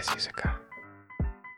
без языка.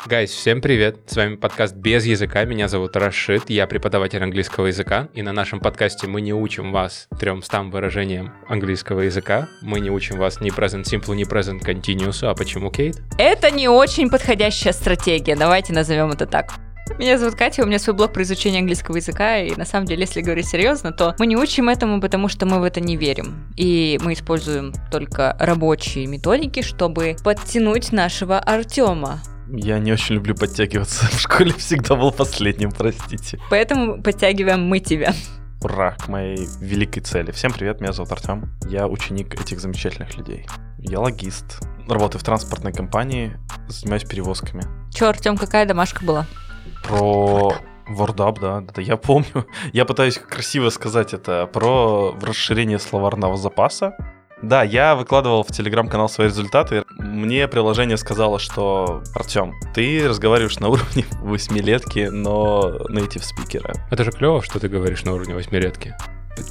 Гайс, всем привет! С вами подкаст «Без языка». Меня зовут Рашид, я преподаватель английского языка. И на нашем подкасте мы не учим вас тремстам выражениям английского языка. Мы не учим вас ни present simple, ни present continuous. А почему, Кейт? Это не очень подходящая стратегия, давайте назовем это так. Меня зовут Катя, у меня свой блог про изучение английского языка, и на самом деле, если говорить серьезно, то мы не учим этому, потому что мы в это не верим. И мы используем только рабочие методики, чтобы подтянуть нашего Артема. Я не очень люблю подтягиваться. В школе всегда был последним, простите. Поэтому подтягиваем мы тебя. Ура, к моей великой цели. Всем привет, меня зовут Артем. Я ученик этих замечательных людей. Я логист. Работаю в транспортной компании, занимаюсь перевозками. Че, Артем, какая домашка была? Про WordUp, да, это я помню. Я пытаюсь красиво сказать это про расширение словарного запаса. Да, я выкладывал в телеграм-канал свои результаты. Мне приложение сказало, что Артем, ты разговариваешь на уровне восьмилетки, но native спикера. Это же клево, что ты говоришь на уровне восьмилетки.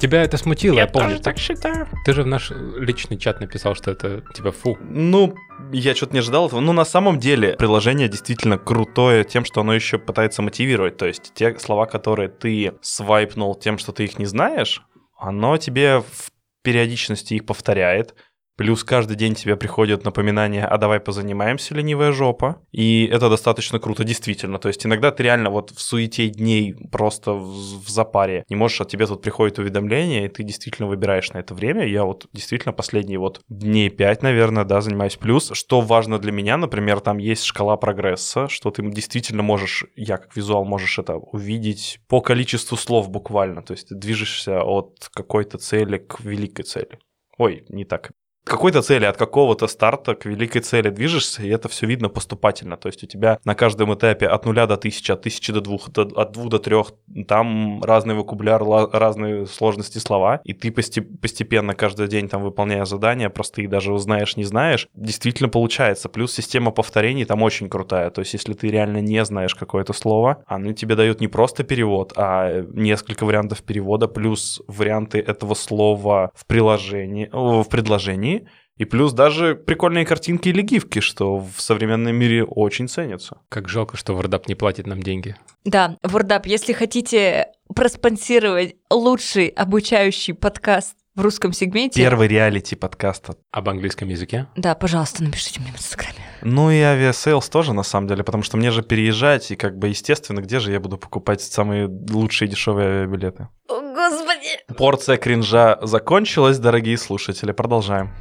Тебя это смутило, я, я помню. так считаю. Ты же в наш личный чат написал, что это типа фу. Ну, я что-то не ожидал этого. Ну, на самом деле, приложение действительно крутое тем, что оно еще пытается мотивировать. То есть те слова, которые ты свайпнул тем, что ты их не знаешь, оно тебе в периодичности их повторяет. Плюс каждый день тебе приходят напоминания, а давай позанимаемся, ленивая жопа. И это достаточно круто, действительно. То есть иногда ты реально вот в суете дней просто в, в запаре не можешь, от тебе тут приходит уведомление, и ты действительно выбираешь на это время. Я вот действительно последние вот дней 5, наверное, да, занимаюсь. Плюс, что важно для меня, например, там есть шкала прогресса, что ты действительно можешь, я как визуал, можешь это увидеть по количеству слов буквально. То есть ты движешься от какой-то цели к великой цели. Ой, не так какой-то цели, от какого-то старта к великой цели движешься, и это все видно поступательно. То есть у тебя на каждом этапе от нуля до тысячи, от тысячи до двух, от двух до трех, там разный вокабуляр, разные сложности слова, и ты постепенно каждый день там выполняя задания, просто их даже узнаешь, не знаешь, действительно получается. Плюс система повторений там очень крутая. То есть если ты реально не знаешь какое-то слово, оно тебе дает не просто перевод, а несколько вариантов перевода, плюс варианты этого слова в приложении, в предложении, и плюс даже прикольные картинки или гифки, что в современном мире очень ценятся. Как жалко, что WordUp не платит нам деньги. Да, WordUp, если хотите проспонсировать лучший обучающий подкаст в русском сегменте. Первый реалити подкаст. Об английском языке? Да, пожалуйста, напишите мне в Инстаграме. Ну и Aviasales тоже, на самом деле, потому что мне же переезжать, и как бы, естественно, где же я буду покупать самые лучшие дешевые авиабилеты? О, Господи! Порция кринжа закончилась, дорогие слушатели. Продолжаем.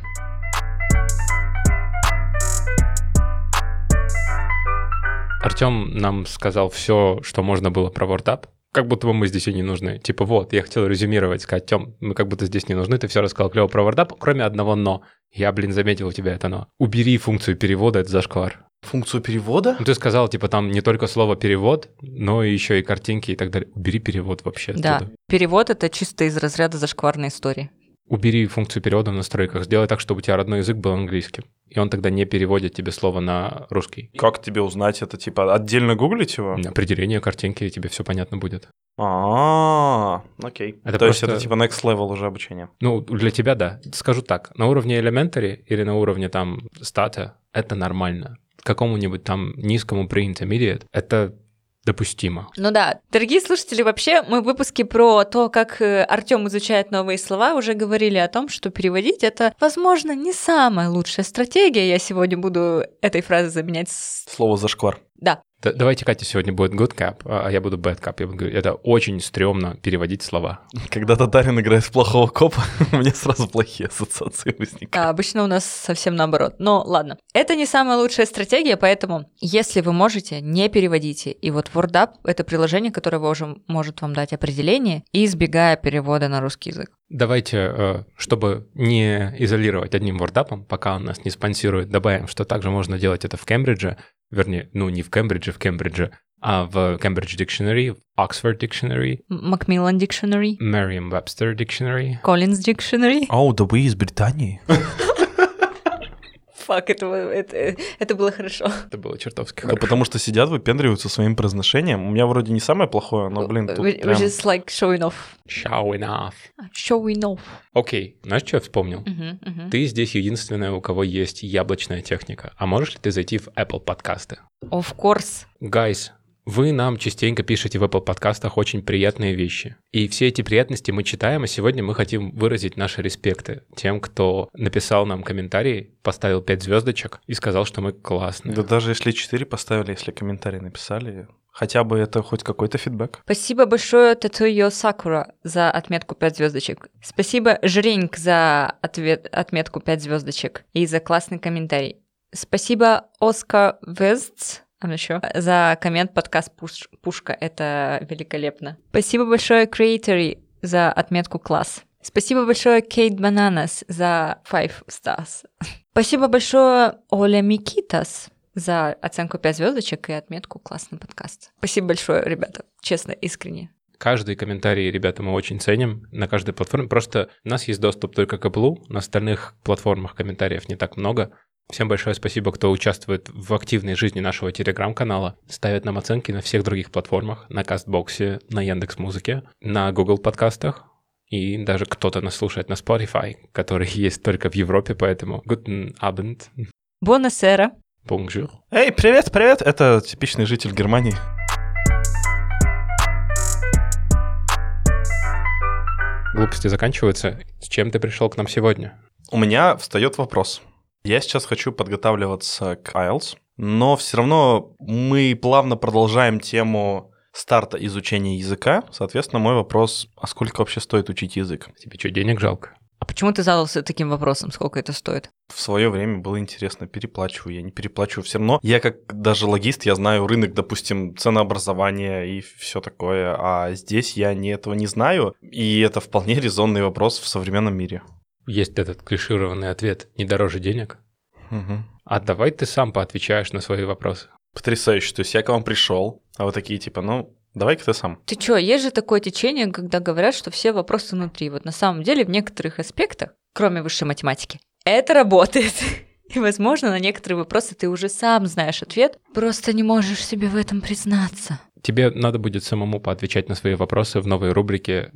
Артем нам сказал все, что можно было про WordUp. Как будто бы мы здесь и не нужны. Типа, вот, я хотел резюмировать, сказать, Тем, мы как будто здесь не нужны, ты все рассказал клево про WordUp, кроме одного «но». Я, блин, заметил у тебя это «но». Убери функцию перевода, это зашквар. Функцию перевода? Ну, ты сказал, типа, там не только слово перевод, но еще и картинки и так далее. Убери перевод вообще Да, оттуда. перевод — это чисто из разряда зашкварной истории. Убери функцию перевода в настройках, сделай так, чтобы у тебя родной язык был английским и он тогда не переводит тебе слово на русский. Как тебе узнать это? Типа отдельно гуглить его? Определение картинки, и тебе все понятно будет. А, окей. Это То есть это типа next level уже обучения? Ну, для тебя да. Скажу так, на уровне elementary или на уровне там стата это нормально. Какому-нибудь там низкому pre-intermediate это допустимо. Ну да. Дорогие слушатели, вообще мы в выпуске про то, как э, Артем изучает новые слова, уже говорили о том, что переводить это, возможно, не самая лучшая стратегия. Я сегодня буду этой фразой заменять слово зашквар. Да. Да, давайте Катя сегодня будет good cap, а я буду bad cap. Я буду говорить, это очень стрёмно переводить слова. Когда Татарин играет в плохого копа, у меня сразу плохие ассоциации возникают. Да, обычно у нас совсем наоборот. Но ладно. Это не самая лучшая стратегия, поэтому если вы можете, не переводите. И вот WordUp — это приложение, которое уже может вам дать определение, избегая перевода на русский язык. Давайте, э, чтобы не изолировать одним WordUp, пока он нас не спонсирует, добавим, что также можно делать это в Кембридже, вернее, ну не в Кембридже, в Кембридже, а в Cambridge Dictionary, Oxford Dictionary, Macmillan Dictionary, Merriam-Webster Dictionary, Collins Dictionary. О, oh, да вы из Британии. Фак, это, это, это было хорошо. Это было чертовски Да хорошо. потому что сидят, выпендриваются своим произношением. У меня вроде не самое плохое, но, блин, тут We're прям... just like showing off. Showing off. Showing off. Окей, знаешь, что я вспомнил? Мгм, мгм. Ты здесь единственная, у кого есть яблочная техника. А можешь ли ты зайти в Apple подкасты? Of course. Guys, вы нам частенько пишете в Apple подкастах очень приятные вещи. И все эти приятности мы читаем, а сегодня мы хотим выразить наши респекты тем, кто написал нам комментарий, поставил 5 звездочек и сказал, что мы классные. Да даже если 4 поставили, если комментарий написали, хотя бы это хоть какой-то фидбэк. Спасибо большое Татуйо Сакура за отметку 5 звездочек. Спасибо Жринг за ответ, отметку 5 звездочек и за классный комментарий. Спасибо Оскар Вестс а еще за коммент подкаст Пуш- Пушка. Это великолепно. Спасибо большое Creatory за отметку класс. Спасибо большое Кейт Бананас за 5 stars. Спасибо большое Оля Микитас за оценку 5 звездочек и отметку классный подкаст. Спасибо большое, ребята. Честно, искренне. Каждый комментарий, ребята, мы очень ценим на каждой платформе. Просто у нас есть доступ только к Apple, на остальных платформах комментариев не так много. Всем большое спасибо, кто участвует в активной жизни нашего телеграм-канала, ставит нам оценки на всех других платформах, на Кастбоксе, на Яндекс Музыке, на Google подкастах, и даже кто-то нас слушает на Spotify, который есть только в Европе, поэтому guten Abend, Бонасера. bonjour. Эй, привет, привет! Это типичный житель Германии. Глупости заканчиваются. С чем ты пришел к нам сегодня? У меня встает вопрос. Я сейчас хочу подготавливаться к IELTS, но все равно мы плавно продолжаем тему старта изучения языка. Соответственно, мой вопрос, а сколько вообще стоит учить язык? Тебе что, денег жалко? А почему ты задался таким вопросом, сколько это стоит? В свое время было интересно, переплачиваю я, не переплачиваю. Все равно я как даже логист, я знаю рынок, допустим, ценообразования и все такое, а здесь я не этого не знаю, и это вполне резонный вопрос в современном мире. Есть этот клишированный ответ «не дороже денег». Мгм. А давай ты сам поотвечаешь на свои вопросы. Потрясающе. То есть я к вам пришел, а вы такие типа, ну, давай-ка ты сам. Ты чё, есть же такое течение, когда говорят, что все вопросы внутри. Вот на самом деле в некоторых аспектах, кроме высшей математики, это работает. И, возможно, на некоторые вопросы ты уже сам знаешь ответ, просто не можешь себе в этом признаться. Тебе надо будет самому поотвечать на свои вопросы в новой рубрике.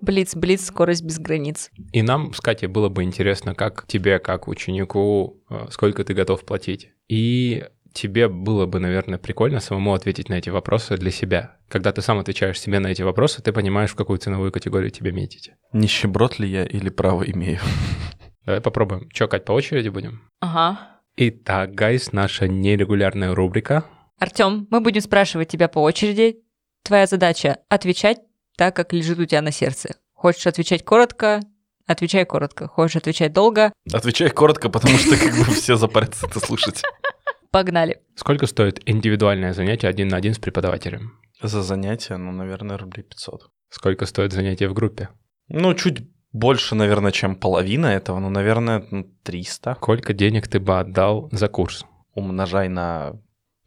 Блиц, блиц, скорость без границ. И нам с Катей было бы интересно, как тебе, как ученику, э, сколько ты готов платить. И тебе было бы, наверное, прикольно самому ответить на эти вопросы для себя. Когда ты сам отвечаешь себе на эти вопросы, ты понимаешь, в какую ценовую категорию тебе метить. Нищеброд ли я или право имею? Давай попробуем. Чё, Кать, по очереди будем? Ага. Итак, гайс, наша нерегулярная рубрика. Артём, мы будем спрашивать тебя по очереди. Твоя задача — отвечать так, как лежит у тебя на сердце. Хочешь отвечать коротко — отвечай коротко. Хочешь отвечать долго Отвечай коротко, потому что как бы все запарятся это слушать. — погнали. Сколько стоит индивидуальное занятие один на один с преподавателем? За занятие, ну, наверное, рублей 500. Сколько стоит занятие в группе? Ну, чуть больше, наверное, чем половина этого, ну, наверное, ну, 300. Сколько денег ты бы отдал за курс? Умножай на...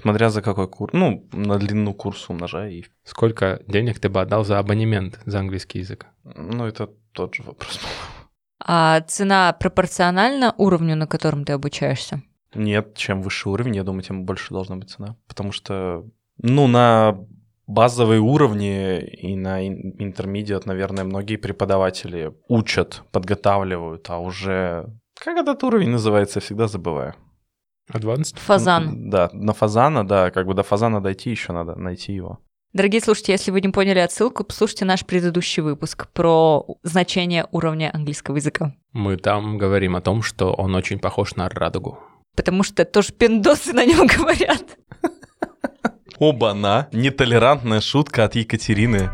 Смотря за какой курс. Ну, на длину курса умножай. И... Сколько денег ты бы отдал за абонемент за английский язык? Ну, это тот же вопрос. А цена пропорциональна уровню, на котором ты обучаешься? Нет, чем выше уровень, я думаю, тем больше должна быть цена. Потому что, ну, на базовые уровни и на интермедиат, наверное, многие преподаватели учат, подготавливают, а уже... Как этот уровень называется, я всегда забываю. Advanced? Фазан. Да, на фазана, да, как бы до фазана дойти еще надо, найти его. Дорогие слушатели, если вы не поняли отсылку, послушайте наш предыдущий выпуск про значение уровня английского языка. Мы там говорим о том, что он очень похож на радугу. Потому что тоже пиндосы на нем говорят. Оба-на! Нетолерантная шутка от Екатерины.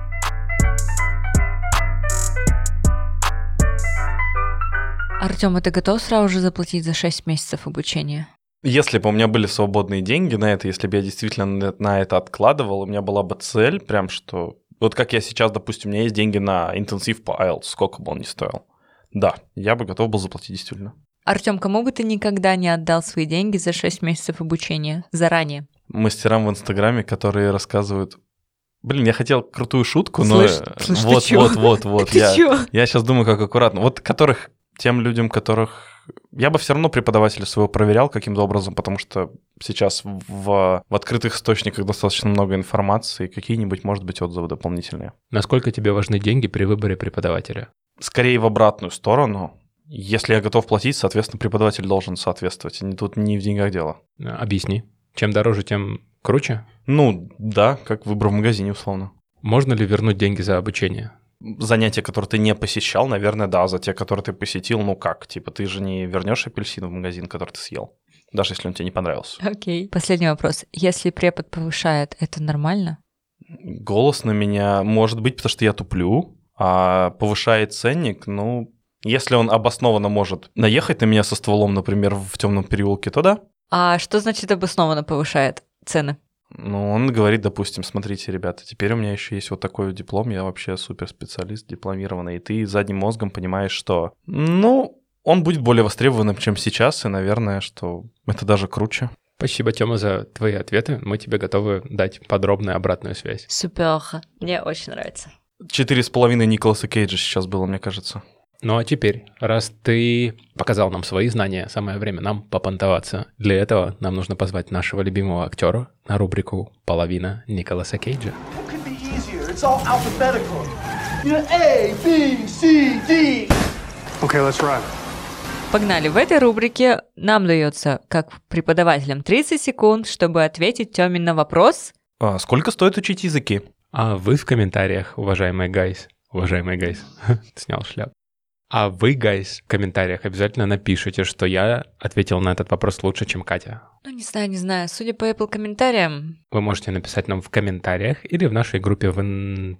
Артем, а ты готов сразу же заплатить за 6 месяцев обучения? Если бы у меня были свободные деньги на это, если бы я действительно на- это откладывал, у меня была бы цель, прям что... Вот как я сейчас, допустим, у меня есть деньги на интенсив по IELTS, сколько бы он ни стоил. Да, я бы готов был заплатить действительно. Артем, кому бы ты никогда не отдал свои деньги за 6 месяцев обучения заранее? Мастерам в Инстаграме, которые рассказывают... Блин, я хотел крутую шутку, но... Слышь, слышь, ты вот, вот, вот, вот. Ты я, я сейчас думаю, как аккуратно. Вот которых... Тем людям, которых Я бы все равно преподавателя своего проверял каким-то образом, потому что сейчас в, в открытых источниках достаточно много информации, какие-нибудь, может быть, отзывы дополнительные. Насколько тебе важны деньги при выборе преподавателя? Скорее в обратную сторону. Если я готов платить, соответственно, преподаватель должен соответствовать. Не- Тут не в деньгах дело. Э, Объясни. Чем дороже, тем круче? Ну, да, как выбор в магазине, условно. Можно ли вернуть деньги за обучение? Занятия, которые ты не посещал, наверное, да. За те, которые ты посетил, ну как? Типа ты же не вернешь апельсин в магазин, который ты съел. Даже если он тебе не понравился. Окей. Последний вопрос. Если препод повышает, это нормально? Голос на меня может быть, потому что я туплю, а повышает ценник, ну, если он обоснованно может наехать на меня со стволом, например, в темном переулке, то да. А что значит обоснованно повышает цены? Ну, он говорит, допустим, смотрите, ребята, теперь у меня еще есть вот такой диплом, я вообще суперспециалист дипломированный, и ты задним мозгом понимаешь, что, ну, он будет более востребованным, чем сейчас, и, наверное, что это даже круче. Спасибо, Тёма, за твои ответы. Мы тебе готовы дать подробную обратную связь. Супер. Мне очень нравится. Четыре с половиной Николаса Кейджа сейчас было, мне кажется. Ну а теперь, раз ты показал нам свои знания, самое время нам попонтоваться. Для этого нам нужно позвать нашего любимого актера на рубрику «Половина Николаса Кейджа». Погнали. В этой рубрике нам дается, как преподавателям, 30 секунд, чтобы ответить Тёмин на вопрос. А сколько стоит учить языки? А вы в комментариях, уважаемый guys, уважаемый guys, снял шляп. А вы, guys, в комментариях обязательно напишите, что я ответил на этот вопрос лучше, чем Катя. Ну, не знаю, не знаю. Судя по Apple комментариям. Вы можете написать нам в комментариях или в нашей группе в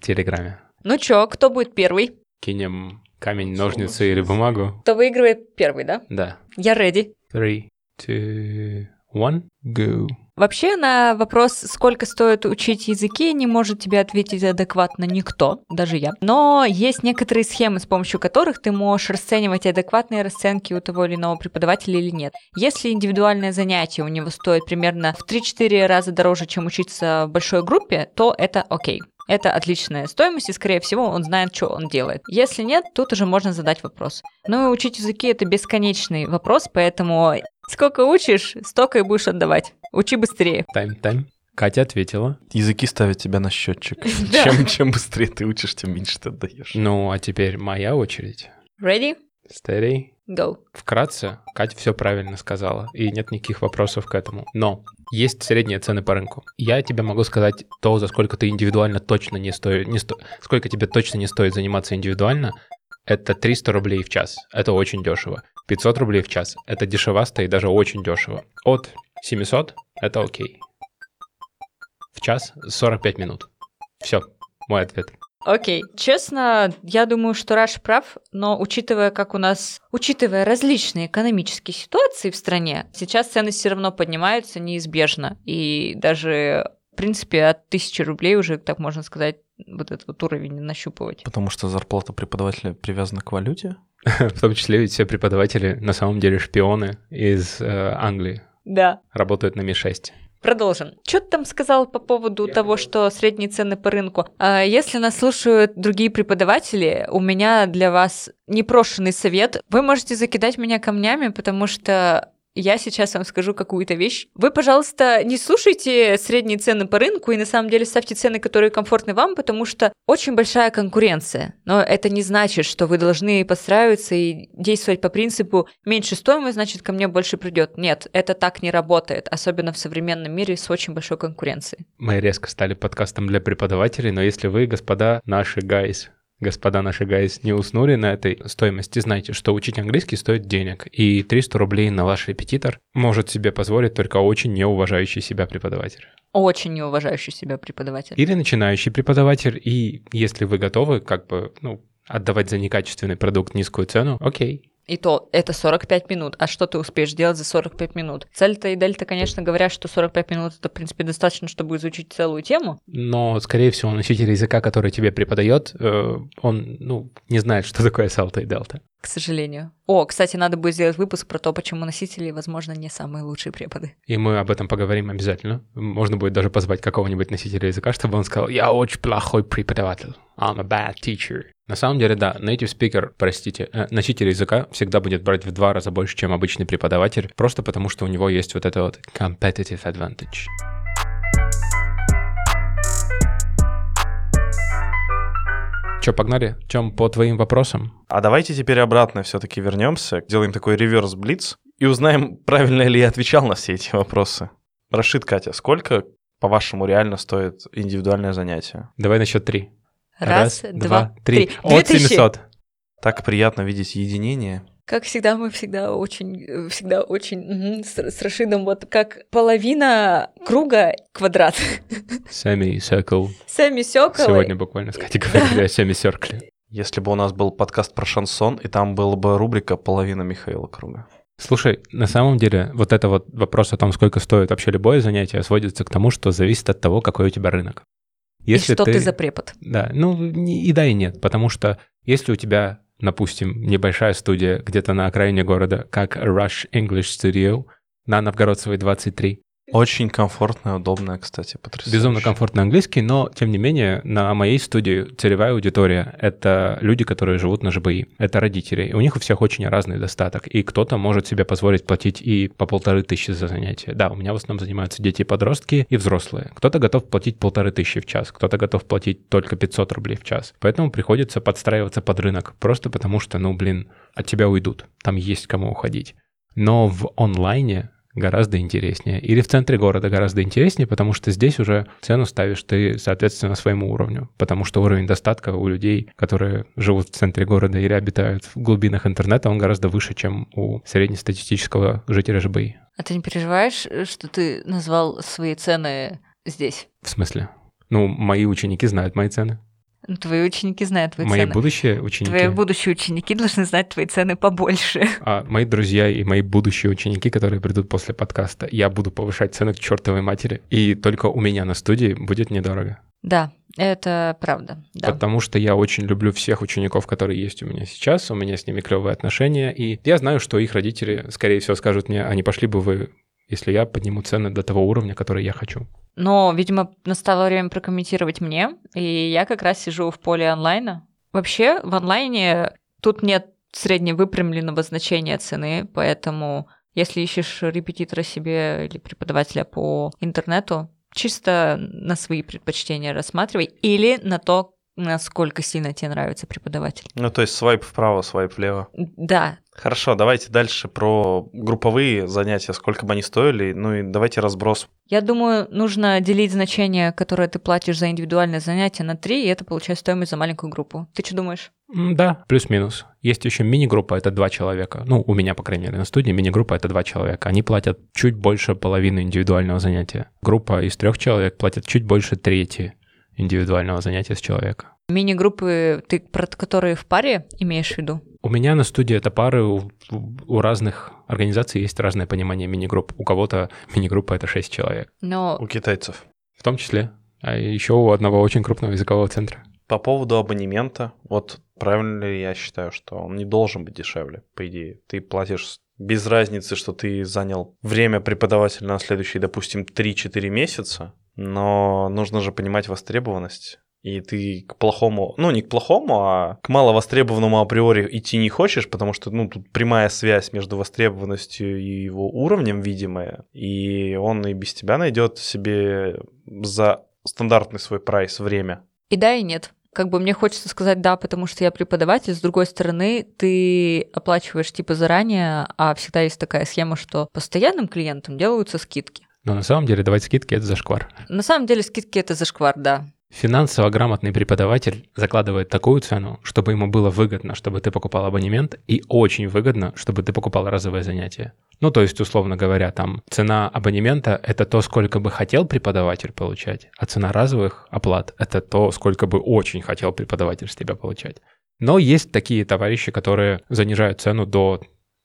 Телеграме. Ну чё, кто будет первый? Кинем камень, ножницы или бумагу. Кто выигрывает первый, да? Да. Я ready. Three, two, one, go. Вообще на вопрос, сколько стоит учить языки, не может тебе ответить адекватно никто, даже я. Но есть некоторые схемы, с помощью которых ты можешь расценивать адекватные расценки у того или иного преподавателя или нет. Если индивидуальное занятие у него стоит примерно в 3-4 раза дороже, чем учиться в большой группе, то это окей. Это отличная стоимость, и, скорее всего, он знает, что он делает. Если нет, тут уже можно задать вопрос. Ну и учить языки — это бесконечный вопрос, поэтому сколько учишь, столько и будешь отдавать. Учи быстрее. Тайм, тайм. Катя ответила. Языки ставят тебя на счетчик. Чем, чем быстрее ты учишь, тем меньше ты отдаешь. Ну, а теперь моя очередь. Ready? Steady. Go. Вкратце, Катя все правильно сказала, и нет никаких вопросов к этому. Но есть средние цены по рынку. Я тебе могу сказать то, за сколько ты индивидуально точно не стоит, не сто... сколько тебе точно не стоит заниматься индивидуально, это 300 рублей в час. Это очень дешево. 500 рублей в час. Это дешевасто и даже очень дешево. От 700 это окей. В час 45 минут. Все, мой ответ. Окей. Честно, я думаю, что Раш прав, но учитывая, как у нас, учитывая различные экономические ситуации в стране, сейчас цены все равно поднимаются неизбежно. И даже, в принципе, от тысячи рублей уже, так можно сказать, вот этот вот уровень нащупывать. Потому что зарплата преподавателя привязана к валюте? В том числе ведь все преподаватели на самом деле шпионы из э, Англии. Да. Работают на Ми-6. Продолжим. Что ты там сказал по поводу того, что средние цены по рынку? А, Если нас слушают другие преподаватели, у меня для вас непрошенный совет. Вы можете закидать меня камнями, потому что я сейчас вам скажу какую-то вещь. Вы, пожалуйста, не слушайте средние цены по рынку и на самом деле ставьте цены, которые комфортны вам, потому что очень большая конкуренция. Но это не значит, что вы должны подстраиваться и действовать по принципу меньше стоимость, значит ко мне больше придет. Нет, это так не работает, особенно в современном мире с очень большой конкуренцией. Мы резко стали подкастом для преподавателей, но если вы, господа наши guys, господа наши guys, не уснули на этой стоимости, знайте, что учить английский стоит денег, и 300 рублей на ваш репетитор может себе позволить только очень неуважающий себя преподаватель. Очень неуважающий себя преподаватель. Или начинающий преподаватель, и если вы готовы, как бы, ну, отдавать за некачественный продукт низкую цену, окей, И то это 45 минут. А что ты успеешь делать за 45 минут? Цельта и Дельта, конечно, говорят, что 45 минут это, в принципе, достаточно, чтобы изучить целую тему. но, скорее всего, носитель языка, который тебе преподает, э, он, ну, не знает, что такое салта и дельта. К сожалению. О, кстати, надо будет сделать выпуск про то, почему носители, возможно, не самые лучшие преподы. И мы об этом поговорим обязательно. Можно будет даже позвать какого-нибудь носителя языка, чтобы он сказал, я очень плохой преподаватель. I'm a bad teacher. На самом деле, да, native speaker, простите, э, носитель языка всегда будет брать в два раза больше, чем обычный преподаватель, просто потому что у него есть вот это вот competitive advantage. Че, погнали? Чем по твоим вопросам? А давайте теперь обратно все-таки вернемся, сделаем такой реверс блиц и узнаем, правильно ли я отвечал на все эти вопросы. Рашид, Катя, сколько, по-вашему, реально стоит индивидуальное занятие? Давай на счет три. Раз, два, три. От 2000. 700. Так приятно видеть единение. Как всегда, мы всегда очень, всегда очень мгм, с, с Рашидом вот как половина круга квадрат. Semi circle. Сами Сёколы. Сегодня буквально с Катей говорили о semi circle. Если бы у нас был подкаст про шансон, и там была бы рубрика «Половина Михаила Круга». Слушай, на самом деле, вот это вот вопрос о том, сколько стоит вообще любое занятие, сводится к тому, что зависит от того, какой у тебя рынок. И что ты... за препод? Да, ну и да, и нет, потому что если у тебя, допустим, небольшая студия где-то на окраине города, как Rush English Studio на Новгородцевой 23, Очень комфортное, удобное, кстати, потрясающе. безумно комфортный английский, но, тем не менее, на моей студии целевая аудитория — это люди, которые живут на ЖБИ, это родители, и у них у всех очень разный достаток, и кто-то может себе позволить платить и по полторы тысячи за занятие. Да, у меня в основном занимаются дети и подростки, и взрослые. Кто-то готов платить полторы тысячи в час, кто-то готов платить только 500 рублей в час. Поэтому приходится подстраиваться под рынок, просто потому что, ну, блин, от тебя уйдут, там есть кому уходить. Но в онлайне гораздо интереснее. Или в центре города гораздо интереснее, потому что здесь уже цену ставишь ты, соответственно, своему уровню. Потому что уровень достатка у людей, которые живут в центре города или обитают в глубинах интернета, он гораздо выше, чем у среднестатистического жителя ЖБИ. А ты не переживаешь, что ты назвал свои цены здесь? В смысле? Ну, мои ученики знают мои цены. Ну, Твои ученики знают твои мои цены. будущие ученики. Твои будущие ученики должны знать твои цены побольше. А мои друзья и мои будущие ученики, которые придут после подкаста, я буду повышать цены к чертовой матери. И только у меня на студии будет недорого. Да, это правда. Да. Потому что я очень люблю всех учеников, которые есть у меня сейчас. У меня с ними клевые отношения. И я знаю, что их родители, скорее всего, скажут мне, а не пошли бы вы, если я подниму цены до того уровня, который я хочу. Но, видимо, настало время прокомментировать мне, и я как раз сижу в поле онлайна. Вообще, в онлайне тут нет средневыпрямленного значения цены, поэтому если ищешь репетитора себе или преподавателя по интернету, чисто на свои предпочтения рассматривай или на то, насколько сильно тебе нравится преподаватель. Ну, то есть свайп вправо, свайп влево. Да, Хорошо, давайте дальше про групповые занятия, сколько бы они стоили. Ну и давайте разброс. я думаю, нужно делить значение, которое ты платишь за индивидуальное занятие, на три, и это получает стоимость за маленькую группу. Ты что думаешь? Да, плюс-минус. Есть еще мини-группа, это два человека. Ну, у меня, по крайней мере, на студии мини-группа это два человека. Они платят чуть больше половины индивидуального занятия. Группа из трех человек платит чуть больше трети индивидуального занятия с человека. Мини-группы, ты про которые в паре имеешь в виду? У меня на студии это пары, у, у разных организаций есть разное понимание мини-групп. У кого-то мини-группа это 6 человек, Но У китайцев. в том числе. А еще у одного очень крупного языкового центра. По поводу абонемента, вот правильно ли я считаю, что он не должен быть дешевле, по идее. Ты платишь без разницы, что ты занял время преподавателя на следующие, допустим, 3-4 месяца, но нужно же понимать востребованность. И ты к плохому, ну не к плохому, а к маловостребованному априори идти не хочешь, потому что, ну, тут прямая связь между востребованностью и его уровнем видимая, и он и без тебя найдет себе за стандартный свой прайс время. и да, и нет. Как бы мне хочется сказать да, потому что я преподаватель, с другой стороны, ты оплачиваешь типа заранее, а всегда есть такая схема, что постоянным клиентам делаются скидки. Но на самом деле давать скидки — это зашквар. На самом деле скидки это зашквар, да. Финансово грамотный преподаватель закладывает такую цену, чтобы ему было выгодно, чтобы ты покупал абонемент, и очень выгодно, чтобы ты покупал разовое занятие. Ну, то есть, условно говоря, там цена абонемента — это то, сколько бы хотел преподаватель получать, а цена разовых оплат — это то, сколько бы очень хотел преподаватель с тебя получать. Но есть такие товарищи, которые занижают цену до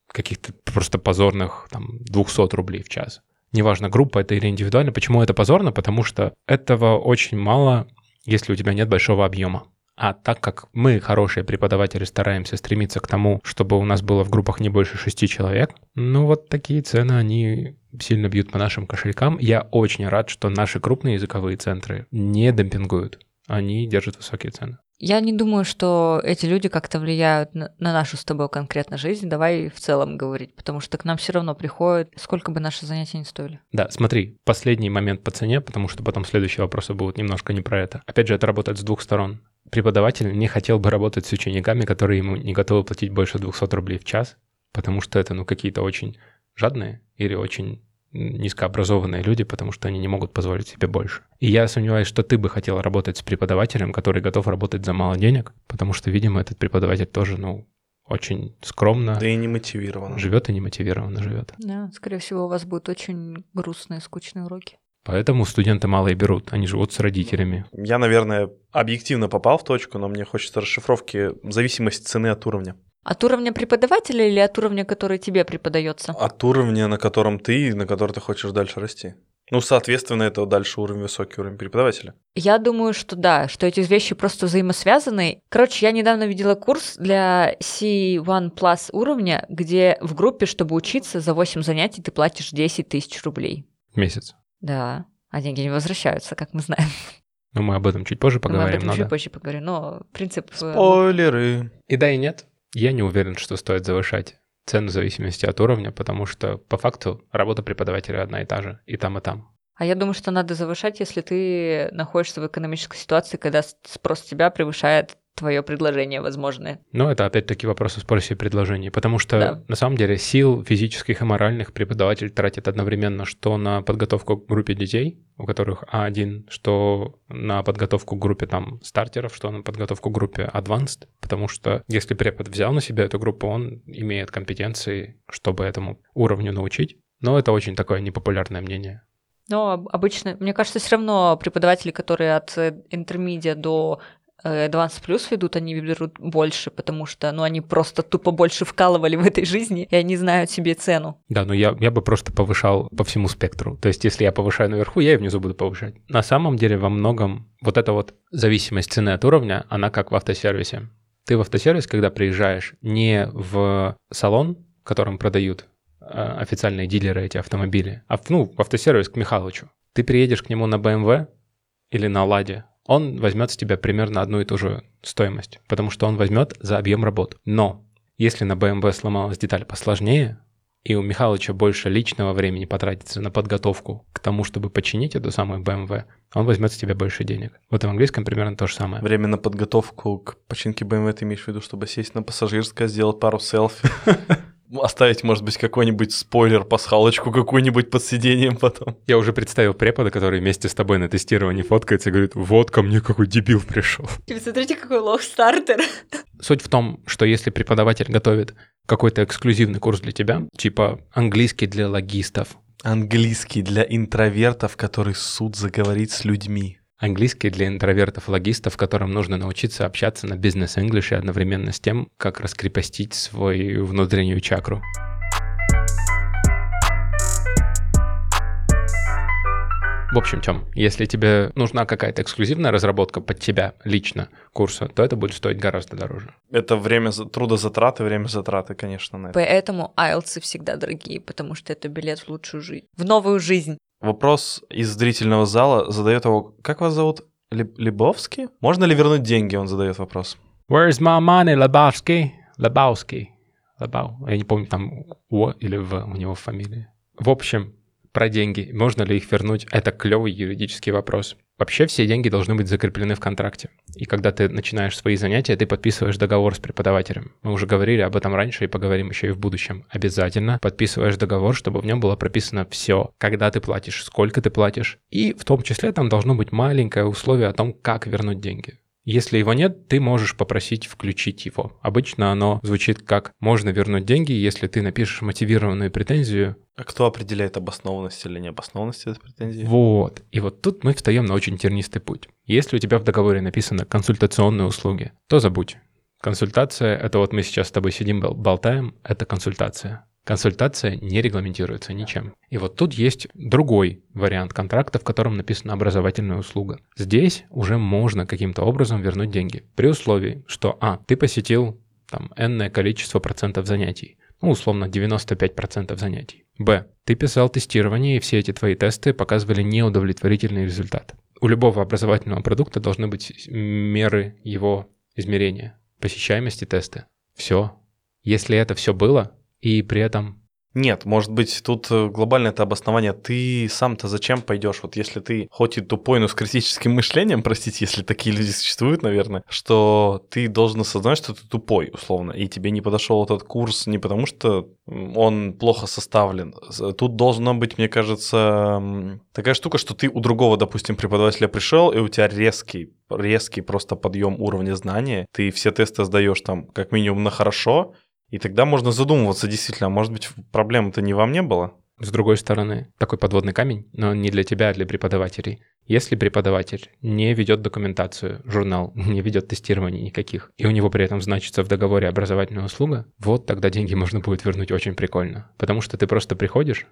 каких-то просто позорных там 200 рублей в час. Неважно, группа это или индивидуально. Почему это позорно? Потому что этого очень мало, если у тебя нет большого объема. А так как мы, хорошие преподаватели, стараемся стремиться к тому, чтобы у нас было в группах не больше шести человек, ну вот такие цены, они сильно бьют по нашим кошелькам. Я очень рад, что наши крупные языковые центры не демпингуют. Они держат высокие цены. Я не думаю, что эти люди как-то влияют на, на нашу с тобой конкретно жизнь. Давай в целом говорить, потому что к нам все равно приходят, сколько бы наши занятия не стоили. Да, смотри, последний момент по цене, потому что потом следующие вопросы будут немножко не про это. Опять же, это работает с двух сторон. Преподаватель не хотел бы работать с учениками, которые ему не готовы платить больше 200 рублей в час, потому что это, ну, какие-то очень жадные или очень низкообразованные люди, потому что они не могут позволить себе больше. И я сомневаюсь, что ты бы хотел работать с преподавателем, который готов работать за мало денег, потому что, видимо, этот преподаватель тоже, ну, очень скромно Да и не мотивирован. живет и не мотивированно живет. Да, скорее всего, у вас будут очень грустные, скучные уроки. Поэтому студенты мало и берут, они живут с родителями. Я, наверное, объективно попал в точку, но мне хочется расшифровки зависимость цены от уровня. От уровня преподавателя или от уровня, который тебе преподается? От уровня, на котором ты, на который ты хочешь дальше расти. Ну, соответственно, это дальше уровень высокий уровень преподавателя. Я думаю, что да, что эти вещи просто взаимосвязаны. Короче, я недавно видела курс для C1 Plus уровня, где в группе, чтобы учиться, за 8 занятий ты платишь 10 тысяч рублей. в Месяц. Да, а деньги не возвращаются, как мы знаем. Но мы об этом чуть позже Мы об поговорим. этом но чуть да. позже поговорим, но принцип... э, Спойлеры. И да, и нет. Я не уверен, что стоит завышать цену в зависимости от уровня, потому что по факту работа преподавателя одна и та же, и там, и там. А я думаю, что надо завышать, если ты находишься в экономической ситуации, когда спрос тебя превышает твое предложение возможное. Но это опять-таки вопрос о спросе и предложении, потому что Да. на самом деле сил физических и моральных преподаватель тратит одновременно что на подготовку к группе детей, у которых А1, что на подготовку к группе там стартеров, что на подготовку к группе Advanced, потому что если препод взял на себя эту группу, он имеет компетенции, чтобы этому уровню научить. Но это очень такое непопулярное мнение. Но об- обычно, мне кажется, все равно преподаватели, которые от э, интермедиа до Advanced Plus ведут, они берут больше, потому что, ну, они просто тупо больше вкалывали в этой жизни, и они знают себе цену. Да, но я, я бы просто повышал по всему спектру. То есть, если я повышаю наверху, я и внизу буду повышать. На самом деле, во многом вот эта вот зависимость цены от уровня, она как в автосервисе. Ты в автосервис, когда приезжаешь не в салон, в котором продают э, официальные дилеры эти автомобили, а в, ну, в автосервис к Михалычу. Ты приедешь к нему на BMW или на Ладе, он возьмет с тебя примерно одну и ту же стоимость, потому что он возьмет за объем работ. Но если на BMW сломалась деталь посложнее, и у Михалыча больше личного времени потратится на подготовку к тому, чтобы починить эту самую BMW, он возьмет с тебя больше денег. Вот в английском примерно то же самое. Время на подготовку к починке BMW ты имеешь в виду, чтобы сесть на пассажирское, сделать пару селфи, оставить, может быть, какой-нибудь спойлер, пасхалочку какую-нибудь под сиденьем потом. Я уже представил препода, который вместе с тобой на тестировании фоткается и говорит, вот ко мне какой дебил пришел. Смотрите, какой лох-стартер. Суть в том, что если преподаватель готовит какой-то эксклюзивный курс для тебя, типа английский для логистов, Английский для интровертов, который суд заговорить с людьми. Английский для интровертов-логистов, которым нужно научиться общаться на бизнес-инглише одновременно с тем, как раскрепостить свою внутреннюю чакру. В общем, Тём, если тебе нужна какая-то эксклюзивная разработка под тебя лично курса, то это будет стоить гораздо дороже. Это время за- трудозатраты, время затраты, конечно, на это. Поэтому айлсы всегда дорогие, потому что это билет в лучшую жизнь. В новую жизнь. Вопрос из зрительного зала задает его, как вас зовут? Леб- Лебовский? Можно ли вернуть деньги, он задает вопрос. Where's my money, Lebowski? Lebowski. Лебау. Я не помню, там О или В у него в фамилии. В общем, про деньги. Можно ли их вернуть? Это клевый юридический вопрос. Вообще все деньги должны быть закреплены в контракте. И когда ты начинаешь свои занятия, ты подписываешь договор с преподавателем. Мы уже говорили об этом раньше и поговорим еще и в будущем. Обязательно подписываешь договор, чтобы в нем было прописано все. Когда ты платишь, сколько ты платишь. И в том числе там должно быть маленькое условие о том, как вернуть деньги. Если его нет, ты можешь попросить включить его. Обычно оно звучит как «можно вернуть деньги, если ты напишешь мотивированную претензию». А кто определяет обоснованность или необоснованность этой претензии? Вот. И вот тут мы встаем на очень тернистый путь. Если у тебя в договоре написано «консультационные услуги», то забудь. Консультация — это вот мы сейчас с тобой сидим, бол- болтаем, это консультация. Консультация не регламентируется ничем. И вот тут есть другой вариант контракта, в котором написана образовательная услуга. Здесь уже можно каким-то образом вернуть деньги. При условии, что А, ты посетил там энное количество процентов занятий. Ну, условно, 95% занятий. Б. Ты писал тестирование, и все эти твои тесты показывали неудовлетворительный результат. У любого образовательного продукта должны быть меры его измерения, посещаемости тесты. Все. Если это все было, и при этом Нет, может быть, тут э, глобальное это обоснование. Ты сам-то зачем пойдешь? Вот если ты хоть и тупой, но с критическим мышлением, простите, если такие люди существуют, наверное, что ты должен осознать, что ты тупой, условно, и тебе не подошел этот курс не потому, что он плохо составлен. Тут должна быть, мне кажется, такая штука, что ты у другого, допустим, преподавателя пришел, и у тебя резкий резкий просто подъем уровня знания, ты все тесты сдаешь там как минимум на хорошо, и тогда можно задумываться действительно, а может быть проблем-то не во мне было? С другой стороны, такой подводный камень, но не для тебя, а для преподавателей. Если преподаватель не ведет документацию, журнал, не ведет тестирования никаких, и у него при этом значится в договоре образовательная услуга, вот тогда деньги можно будет вернуть очень прикольно. Потому что ты просто приходишь,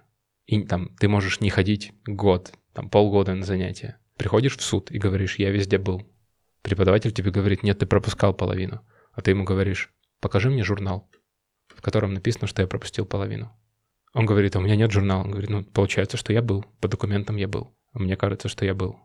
и там ты можешь не ходить год, там полгода на занятия. Приходишь в суд и говоришь, я везде был. Преподаватель тебе говорит, нет, ты пропускал половину. А ты ему говоришь, покажи мне журнал, котором написано, что я пропустил половину. Он говорит, а у меня нет журнала. Он говорит, ну, получается, что я был. По документам я был. Мне кажется, что я был.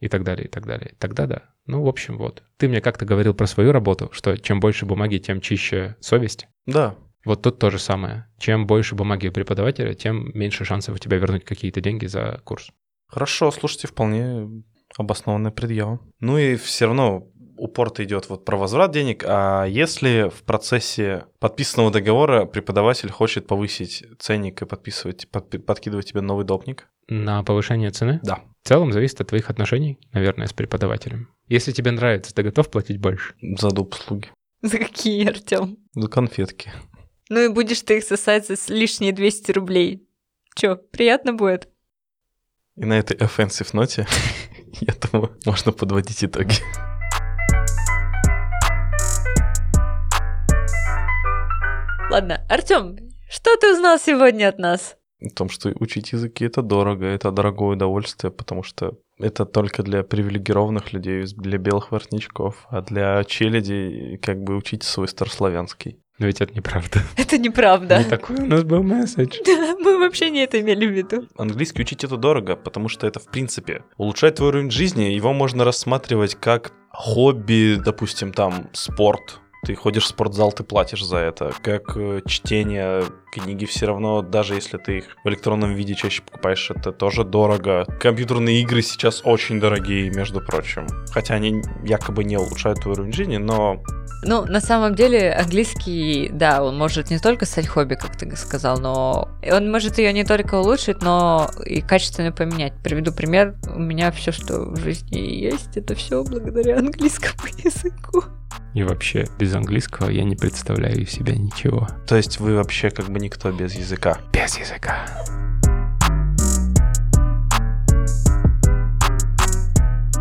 И так далее, и так далее. Тогда да. Ну, в общем, вот. Ты мне как-то говорил про свою работу, что чем больше бумаги, тем чище совесть. Да. Вот тут то же самое. Чем больше бумаги у преподавателя, тем меньше шансов у тебя вернуть какие-то деньги за курс. Хорошо, слушайте, вполне обоснованная предъява. Ну и все равно упор-то идет вот про возврат денег, а если в процессе подписанного договора преподаватель хочет повысить ценник и подписывать, подпи- подкидывать тебе новый допник? На повышение цены? Да. В целом зависит от твоих отношений, наверное, с преподавателем. Если тебе нравится, ты готов платить больше? За доп. услуги. За какие, Артем? За конфетки. Ну и будешь ты их сосать за с- лишние 200 рублей. Чё, приятно будет? И на этой offensive ноте, я думаю, можно подводить итоги. Ладно, Артем, что ты узнал сегодня от нас? О том, что учить языки это дорого, это дорогое удовольствие, потому что это только для привилегированных людей, для белых воротничков, а для челяди как бы учить свой старославянский. Но ведь это неправда. Это неправда. Не такой у нас был месседж. Да, мы вообще не это имели в виду. Английский учить это дорого, потому что это в принципе улучшает твой уровень жизни, его можно рассматривать как хобби, допустим, там спорт. Ты ходишь в спортзал, ты платишь за это. Как э, чтение книги все равно, даже если ты их в электронном виде чаще покупаешь, это тоже дорого. Компьютерные игры сейчас очень дорогие, между прочим. Хотя они якобы не улучшают твой уровень жизни, но Ну, на самом деле, английский, да, он может не только стать хобби, как ты сказал, но он может ее не только улучшить, но и качественно поменять. Приведу пример. У меня все, что в жизни есть, это все благодаря английскому языку. И вообще, без английского я не представляю из себя ничего. то есть вы вообще как бы никто без языка. Без языка.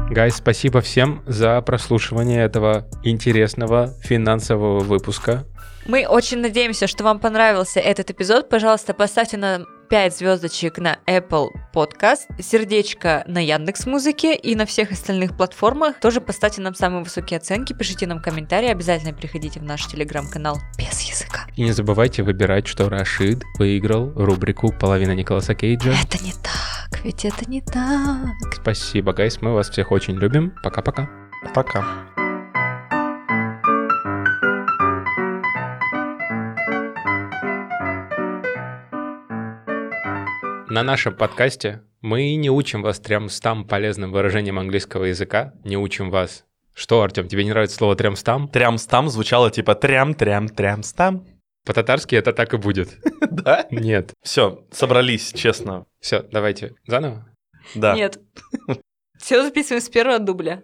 Гайс, спасибо всем за прослушивание этого интересного финансового выпуска. Мы очень надеемся, что вам понравился этот эпизод. Пожалуйста, поставьте нам 5 звездочек на Apple Podcast, сердечко на Яндекс Музыке и на всех остальных платформах. Тоже поставьте нам самые высокие оценки, пишите нам комментарии, обязательно приходите в наш телеграм-канал без языка. И не забывайте выбирать, что Рашид выиграл рубрику «Половина Николаса Кейджа». Это не так, ведь это не так. Спасибо, гайс, мы вас всех очень любим. Пока-пока. Пока. На нашем подкасте мы не учим вас трямстам полезным выражением английского языка, не учим вас. Что, Артем, тебе не нравится слово трямстам? Трям-стам звучало типа трям-трям-трям-стам. По-татарски это так и будет. Да? Нет. Все, собрались, честно. Все, давайте заново. Да. Нет. Все записываем с первого дубля.